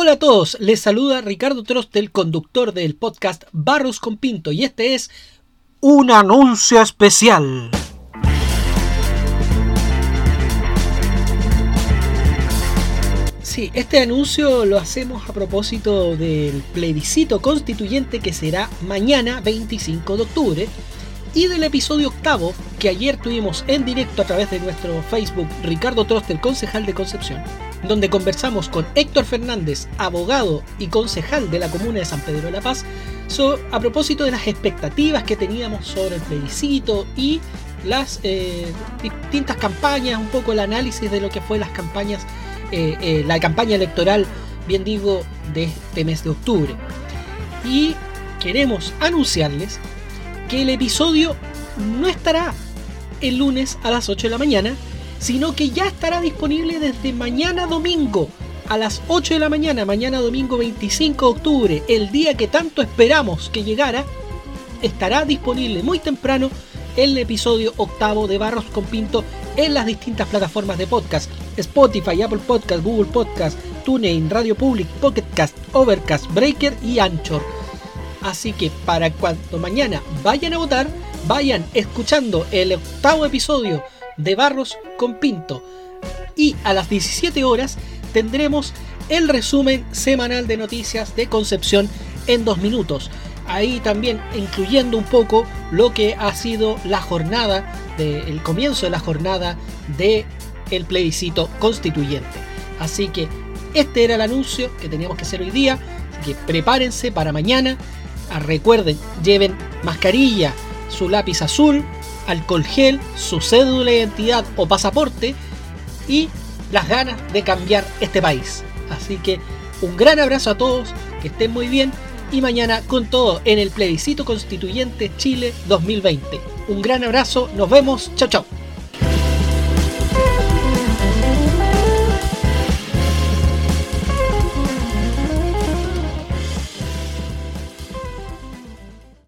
Hola a todos, les saluda Ricardo Trostel, conductor del podcast Barros con Pinto, y este es un anuncio especial. Sí, este anuncio lo hacemos a propósito del plebiscito constituyente que será mañana 25 de octubre y del episodio octavo que ayer tuvimos en directo a través de nuestro Facebook Ricardo Trostel, concejal de Concepción, donde conversamos con Héctor Fernández, abogado y concejal de la comuna de San Pedro de la Paz, a propósito de las expectativas que teníamos sobre el plebiscito y las eh, distintas campañas, un poco el análisis de lo que fue las campañas, eh, eh, la campaña electoral, bien digo, de este mes de octubre. Y queremos anunciarles que el episodio no estará el lunes a las 8 de la mañana, sino que ya estará disponible desde mañana domingo a las 8 de la mañana, mañana domingo 25 de octubre, el día que tanto esperamos que llegara, estará disponible muy temprano el episodio octavo de Barros con Pinto en las distintas plataformas de podcast, Spotify, Apple Podcast, Google Podcast, TuneIn, Radio Public, Pocket Cast, Overcast, Breaker y Anchor. Así que para cuando mañana vayan a votar, vayan escuchando el octavo episodio de Barros con Pinto. Y a las 17 horas tendremos el resumen semanal de noticias de Concepción en dos minutos. Ahí también incluyendo un poco lo que ha sido la jornada, de, el comienzo de la jornada de el plebiscito constituyente. Así que este era el anuncio que teníamos que hacer hoy día. Así que prepárense para mañana. Ah, recuerden, lleven mascarilla, su lápiz azul, alcohol gel, su cédula de identidad o pasaporte y las ganas de cambiar este país. Así que un gran abrazo a todos, que estén muy bien y mañana con todo en el plebiscito constituyente Chile 2020. Un gran abrazo, nos vemos, chao chao.